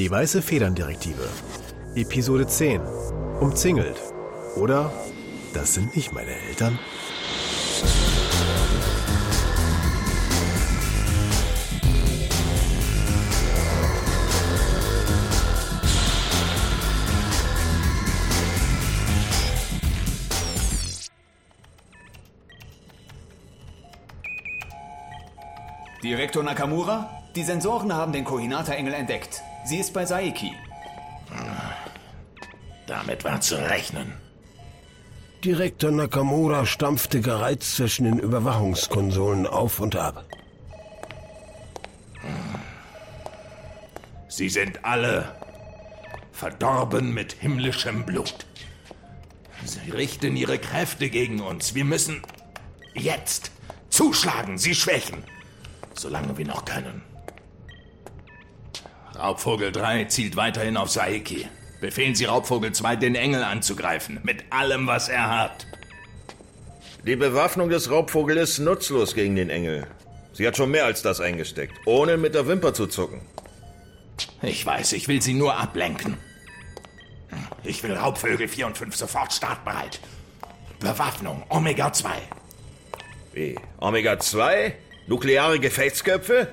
Die Weiße Federn-Direktive. Episode 10. Umzingelt. Oder das sind nicht meine Eltern. Direktor Nakamura, die Sensoren haben den Kohinata-Engel entdeckt. Sie ist bei Saiki. Damit war zu rechnen. Direktor Nakamura stampfte gereizt zwischen den Überwachungskonsolen auf und ab. Sie sind alle verdorben mit himmlischem Blut. Sie richten ihre Kräfte gegen uns. Wir müssen jetzt zuschlagen, sie schwächen, solange wir noch können. Raubvogel 3 zielt weiterhin auf Saiki. Befehlen Sie Raubvogel 2, den Engel anzugreifen, mit allem, was er hat. Die Bewaffnung des Raubvogel ist nutzlos gegen den Engel. Sie hat schon mehr als das eingesteckt, ohne mit der Wimper zu zucken. Ich weiß, ich will Sie nur ablenken. Ich will Raubvögel 4 und 5 sofort startbereit. Bewaffnung Omega 2. Wie? Omega 2? Nukleare Gefechtsköpfe?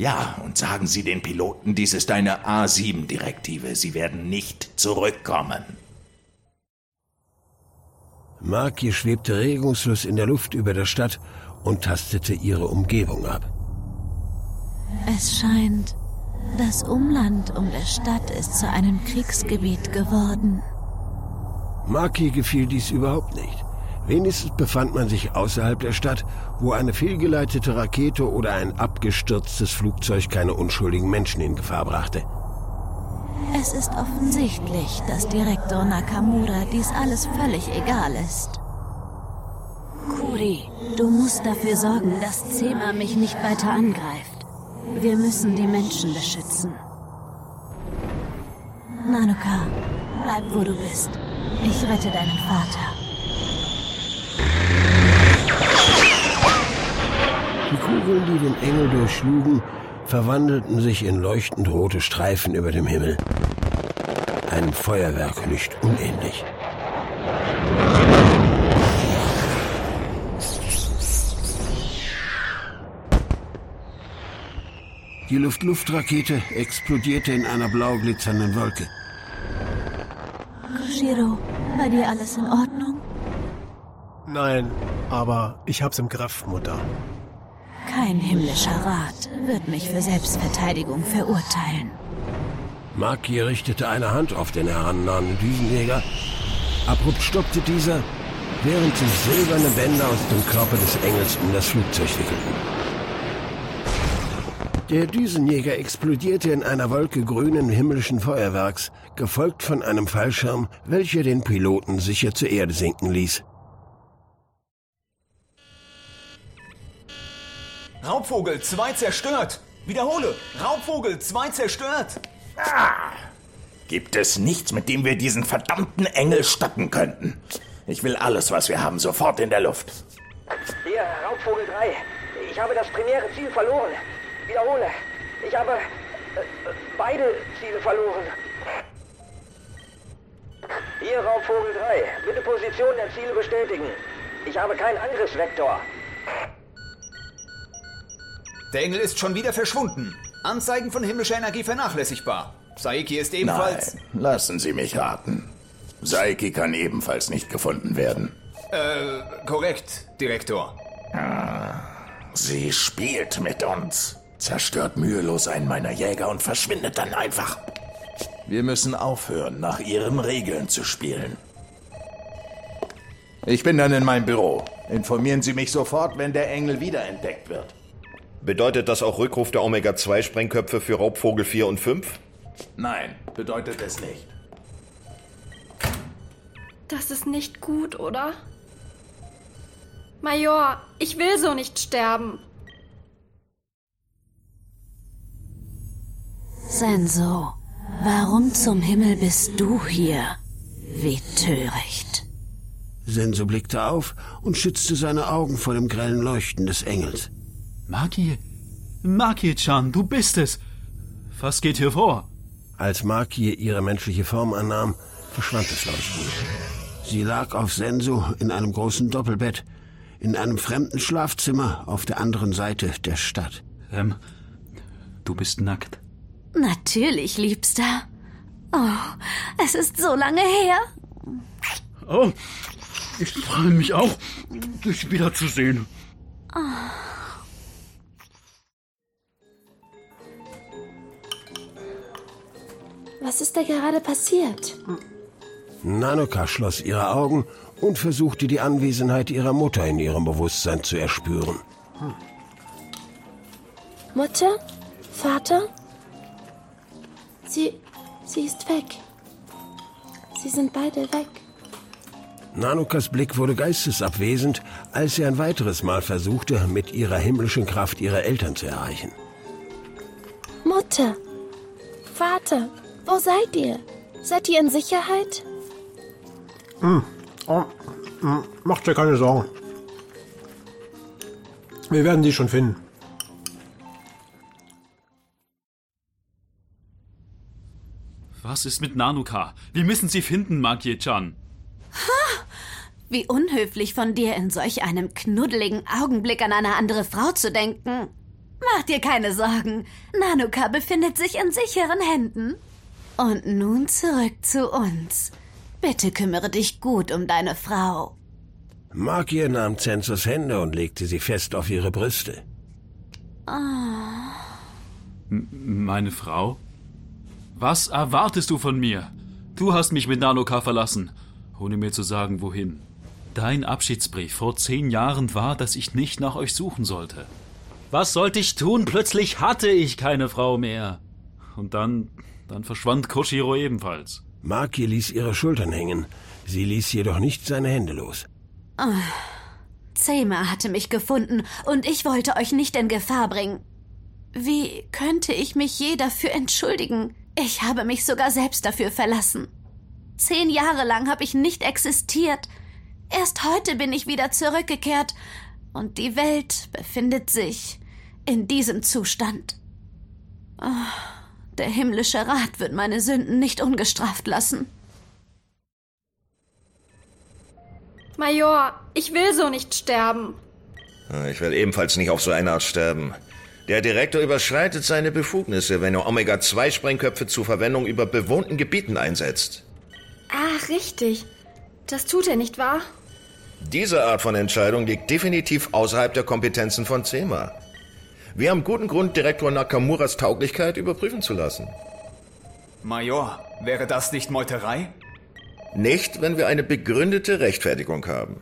Ja, und sagen Sie den Piloten, dies ist eine A7-Direktive. Sie werden nicht zurückkommen. Maki schwebte regungslos in der Luft über der Stadt und tastete ihre Umgebung ab. Es scheint, das Umland um der Stadt ist zu einem Kriegsgebiet geworden. Maki gefiel dies überhaupt nicht. Wenigstens befand man sich außerhalb der Stadt, wo eine fehlgeleitete Rakete oder ein abgestürztes Flugzeug keine unschuldigen Menschen in Gefahr brachte. Es ist offensichtlich, dass Direktor Nakamura dies alles völlig egal ist. Kuri, du musst dafür sorgen, dass Zema mich nicht weiter angreift. Wir müssen die Menschen beschützen. Nanuka, bleib wo du bist. Ich rette deinen Vater. Kugeln, die den Engel durchschlugen, verwandelten sich in leuchtend rote Streifen über dem Himmel. Einem Feuerwerk nicht unähnlich. Die Luft-Luft-Rakete explodierte in einer blau glitzernden Wolke. Koshiro, bei dir alles in Ordnung? Nein, aber ich hab's im Griff, Mutter. Kein himmlischer Rat wird mich für Selbstverteidigung verurteilen. Maki richtete eine Hand auf den herannahenden Düsenjäger. Abrupt stoppte dieser, während sich silberne Bänder aus dem Körper des Engels um das Flugzeug wickelten. Der Düsenjäger explodierte in einer Wolke grünen himmlischen Feuerwerks, gefolgt von einem Fallschirm, welcher den Piloten sicher zur Erde sinken ließ. Raubvogel 2 zerstört. Wiederhole, Raubvogel 2 zerstört. Gibt es nichts, mit dem wir diesen verdammten Engel stoppen könnten? Ich will alles, was wir haben, sofort in der Luft. Hier, Raubvogel 3. Ich habe das primäre Ziel verloren. Wiederhole. Ich habe äh, beide Ziele verloren. Hier, Raubvogel 3. Bitte Position der Ziele bestätigen. Ich habe keinen Angriffsvektor. Der Engel ist schon wieder verschwunden. Anzeigen von himmlischer Energie vernachlässigbar. Saiki ist ebenfalls. Nein, lassen Sie mich raten. Saiki kann ebenfalls nicht gefunden werden. Äh, korrekt, Direktor. Sie spielt mit uns, zerstört mühelos einen meiner Jäger und verschwindet dann einfach. Wir müssen aufhören, nach ihren Regeln zu spielen. Ich bin dann in meinem Büro. Informieren Sie mich sofort, wenn der Engel wiederentdeckt wird. Bedeutet das auch Rückruf der Omega 2 Sprengköpfe für Raubvogel 4 und 5? Nein, bedeutet es nicht. Das ist nicht gut, oder? Major, ich will so nicht sterben. Senso, warum zum Himmel bist du hier? Wie töricht. Senso blickte auf und schützte seine Augen vor dem grellen Leuchten des Engels. Maki, Maki-chan, du bist es. Was geht hier vor? Als Maki ihre menschliche Form annahm, verschwand das Leuchten. Sie lag auf Senso in einem großen Doppelbett, in einem fremden Schlafzimmer auf der anderen Seite der Stadt. Ähm, du bist nackt. Natürlich, Liebster. Oh, es ist so lange her. Oh, ich freue mich auch, dich wiederzusehen. Was ist da gerade passiert? Nanoka schloss ihre Augen und versuchte die Anwesenheit ihrer Mutter in ihrem Bewusstsein zu erspüren. Mutter? Vater? Sie. sie ist weg. Sie sind beide weg. Nanokas Blick wurde geistesabwesend, als sie ein weiteres Mal versuchte, mit ihrer himmlischen Kraft ihre Eltern zu erreichen. Mutter! Vater! Wo seid ihr? Seid ihr in Sicherheit? Oh, mm, Macht dir keine Sorgen. Wir werden die schon finden. Was ist mit Nanuka? Wir müssen sie finden, Makie-chan. Wie unhöflich von dir, in solch einem knuddeligen Augenblick an eine andere Frau zu denken. Mach dir keine Sorgen. Nanuka befindet sich in sicheren Händen. Und nun zurück zu uns. Bitte kümmere dich gut um deine Frau. Magier nahm Zensus Hände und legte sie fest auf ihre Brüste. Meine Frau? Was erwartest du von mir? Du hast mich mit Nanoka verlassen, ohne mir zu sagen, wohin. Dein Abschiedsbrief vor zehn Jahren war, dass ich nicht nach euch suchen sollte. Was sollte ich tun? Plötzlich hatte ich keine Frau mehr. Und dann, dann verschwand Koshiro ebenfalls. Maki ließ ihre Schultern hängen. Sie ließ jedoch nicht seine Hände los. Zema hatte mich gefunden und ich wollte euch nicht in Gefahr bringen. Wie könnte ich mich je dafür entschuldigen? Ich habe mich sogar selbst dafür verlassen. Zehn Jahre lang habe ich nicht existiert. Erst heute bin ich wieder zurückgekehrt und die Welt befindet sich in diesem Zustand. Ah, Der himmlische Rat wird meine Sünden nicht ungestraft lassen. Major, ich will so nicht sterben. Ich will ebenfalls nicht auf so eine Art sterben. Der Direktor überschreitet seine Befugnisse, wenn er Omega-2-Sprengköpfe zur Verwendung über bewohnten Gebieten einsetzt. Ach, richtig. Das tut er, nicht wahr? Diese Art von Entscheidung liegt definitiv außerhalb der Kompetenzen von CEMA. Wir haben guten Grund, Direktor Nakamuras Tauglichkeit überprüfen zu lassen. Major, wäre das nicht Meuterei? Nicht, wenn wir eine begründete Rechtfertigung haben.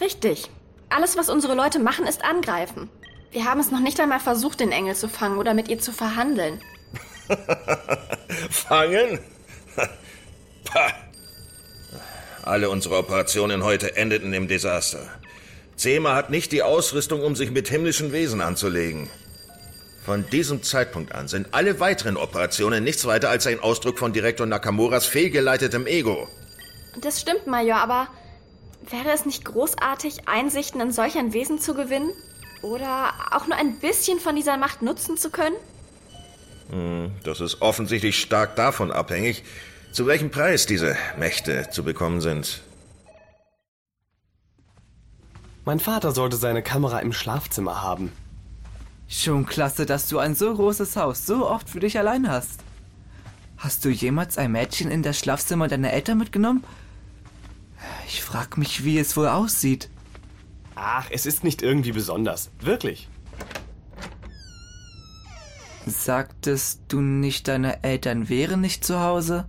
Richtig. Alles, was unsere Leute machen, ist angreifen. Wir haben es noch nicht einmal versucht, den Engel zu fangen oder mit ihr zu verhandeln. Fangen? Pah. Alle unsere Operationen heute endeten im Desaster. Zema hat nicht die Ausrüstung, um sich mit himmlischen Wesen anzulegen. Von diesem Zeitpunkt an sind alle weiteren Operationen nichts weiter als ein Ausdruck von Direktor Nakamuras fehlgeleitetem Ego. Das stimmt, Major, aber wäre es nicht großartig, Einsichten in solch ein Wesen zu gewinnen? Oder auch nur ein bisschen von dieser Macht nutzen zu können? Das ist offensichtlich stark davon abhängig, zu welchem Preis diese Mächte zu bekommen sind. Mein Vater sollte seine Kamera im Schlafzimmer haben. Schon klasse, dass du ein so großes Haus so oft für dich allein hast. Hast du jemals ein Mädchen in das Schlafzimmer deiner Eltern mitgenommen? Ich frag mich, wie es wohl aussieht. Ach, es ist nicht irgendwie besonders. Wirklich. Sagtest du nicht, deine Eltern wären nicht zu Hause?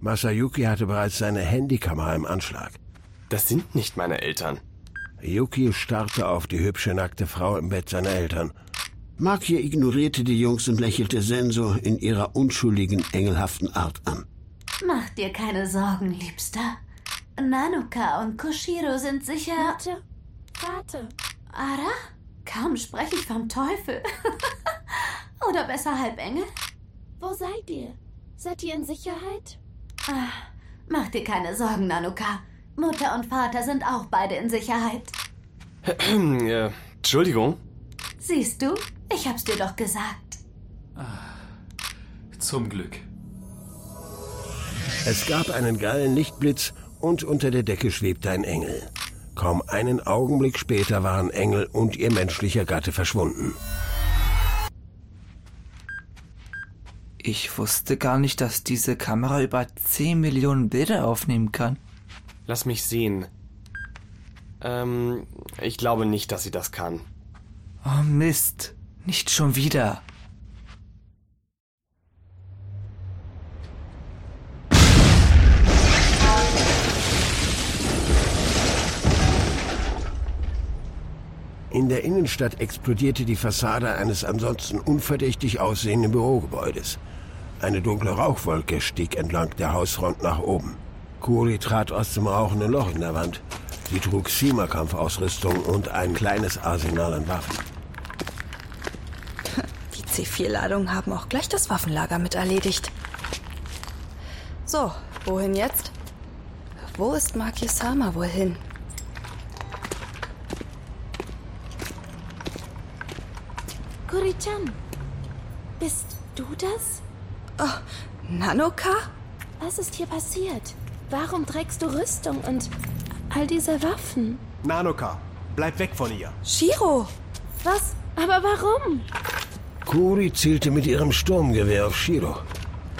Masayuki hatte bereits seine Handykamera im Anschlag. Das sind nicht meine Eltern. Yuki starrte auf die hübsche nackte Frau im Bett seiner Eltern. Maki ignorierte die Jungs und lächelte Senso in ihrer unschuldigen, engelhaften Art an. Mach dir keine Sorgen, Liebster. Nanuka und Koshiro sind sicher. Mutter? Vater? Ara? Kaum spreche ich vom Teufel. Oder besser Halbengel? Wo seid ihr? Seid ihr in Sicherheit? Ah, mach dir keine Sorgen, Nanuka. Mutter und Vater sind auch beide in Sicherheit. äh, Entschuldigung. Siehst du? Ich hab's dir doch gesagt. Zum Glück. Es gab einen geilen Lichtblitz und unter der Decke schwebte ein Engel. Kaum einen Augenblick später waren Engel und ihr menschlicher Gatte verschwunden. Ich wusste gar nicht, dass diese Kamera über 10 Millionen Bilder aufnehmen kann. Lass mich sehen. Ähm, ich glaube nicht, dass sie das kann. Oh Mist, nicht schon wieder. In der Innenstadt explodierte die Fassade eines ansonsten unverdächtig aussehenden Bürogebäudes. Eine dunkle Rauchwolke stieg entlang der Hausfront nach oben. Kuri trat aus dem rauchenden Loch in der Wand. Sie trug Sima-Kampfausrüstung und ein kleines Arsenal an Waffen. Die C4-Ladungen haben auch gleich das Waffenlager mit erledigt. So, wohin jetzt? Wo ist Maki-sama wohl hin? Kuri-chan, bist du das? Oh, Nanoka? Was ist hier passiert? Warum trägst du Rüstung und all diese Waffen? Nanoka, bleib weg von ihr. Shiro! Was? Aber warum? Kuri zielte mit ihrem Sturmgewehr auf Shiro.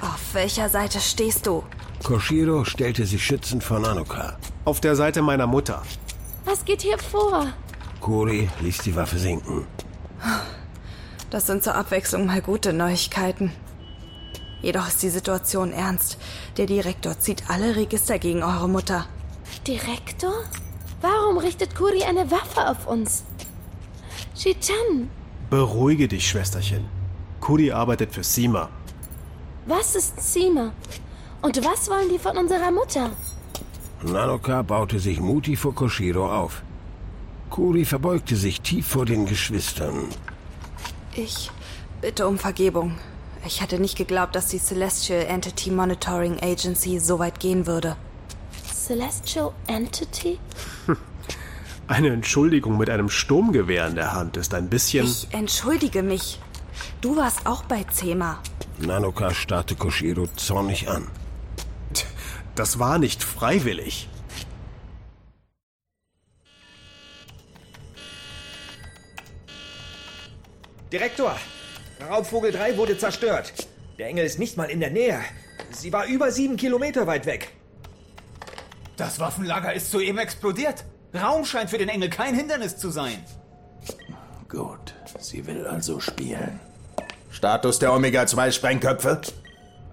Auf welcher Seite stehst du? Koshiro stellte sich schützend vor Nanoka. Auf der Seite meiner Mutter. Was geht hier vor? Kuri ließ die Waffe sinken. Das sind zur Abwechslung mal gute Neuigkeiten. Jedoch ist die Situation ernst. Der Direktor zieht alle Register gegen eure Mutter. Direktor? Warum richtet Kuri eine Waffe auf uns? Shichan, Beruhige dich, Schwesterchen. Kuri arbeitet für Sima. was ist Sima? Und was wollen die von unserer Mutter? Nanoka baute sich mutig vor Koshiro auf. Kuri verbeugte sich tief vor den Geschwistern. Ich bitte um Vergebung. Ich hatte nicht geglaubt, dass die Celestial Entity Monitoring Agency so weit gehen würde. Celestial Entity? Eine Entschuldigung mit einem Sturmgewehr in der Hand ist ein bisschen... Ich entschuldige mich. Du warst auch bei Zema. Nanoka starrte Koshiro zornig an. Das war nicht freiwillig. Direktor, Raubvogel 3 wurde zerstört. Der Engel ist nicht mal in der Nähe. Sie war über sieben Kilometer weit weg. Das Waffenlager ist soeben explodiert. Raum scheint für den Engel kein Hindernis zu sein. Gut, sie will also spielen. Status der Omega-2-Sprengköpfe?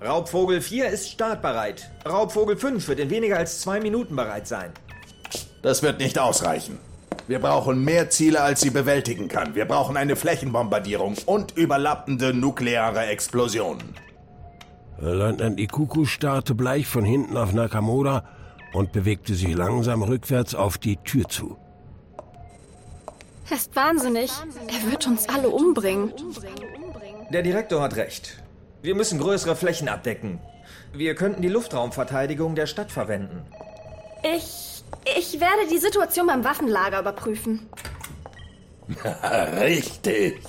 Raubvogel 4 ist startbereit. Raubvogel 5 wird in weniger als zwei Minuten bereit sein. Das wird nicht ausreichen. Wir brauchen mehr Ziele, als sie bewältigen kann. Wir brauchen eine Flächenbombardierung und überlappende nukleare Explosionen. Leutnant Ikuku starrte bleich von hinten auf Nakamura und bewegte sich langsam rückwärts auf die Tür zu. Er ist wahnsinnig. Er wird uns alle umbringen. Der Direktor hat recht. Wir müssen größere Flächen abdecken. Wir könnten die Luftraumverteidigung der Stadt verwenden. Ich. Ich werde die Situation beim Waffenlager überprüfen. Richtig.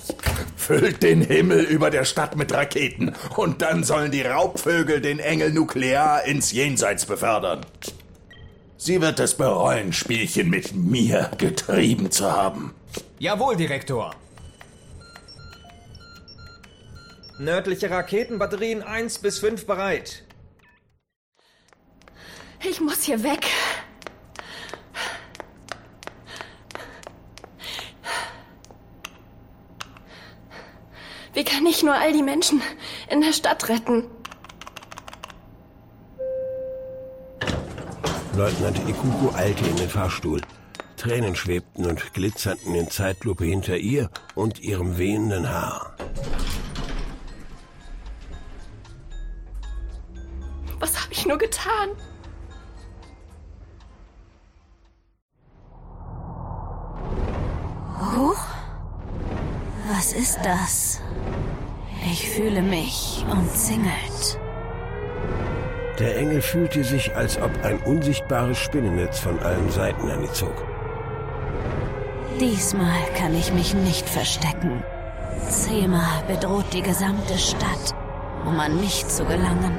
Füllt den Himmel über der Stadt mit Raketen und dann sollen die Raubvögel den Engel nuklear ins Jenseits befördern. Sie wird es bereuen, Spielchen mit mir getrieben zu haben. Jawohl, Direktor. Nördliche Raketenbatterien 1 bis 5 bereit. Ich muss hier weg. Wie kann ich nur all die Menschen in der Stadt retten? Leutnant Ikuku eilte in den Fahrstuhl. Tränen schwebten und glitzerten in Zeitlupe hinter ihr und ihrem wehenden Haar. Was ist das? Ich fühle mich umzingelt. Der Engel fühlte sich, als ob ein unsichtbares Spinnennetz von allen Seiten an ihn zog. Diesmal kann ich mich nicht verstecken. Zema bedroht die gesamte Stadt, um an mich zu gelangen.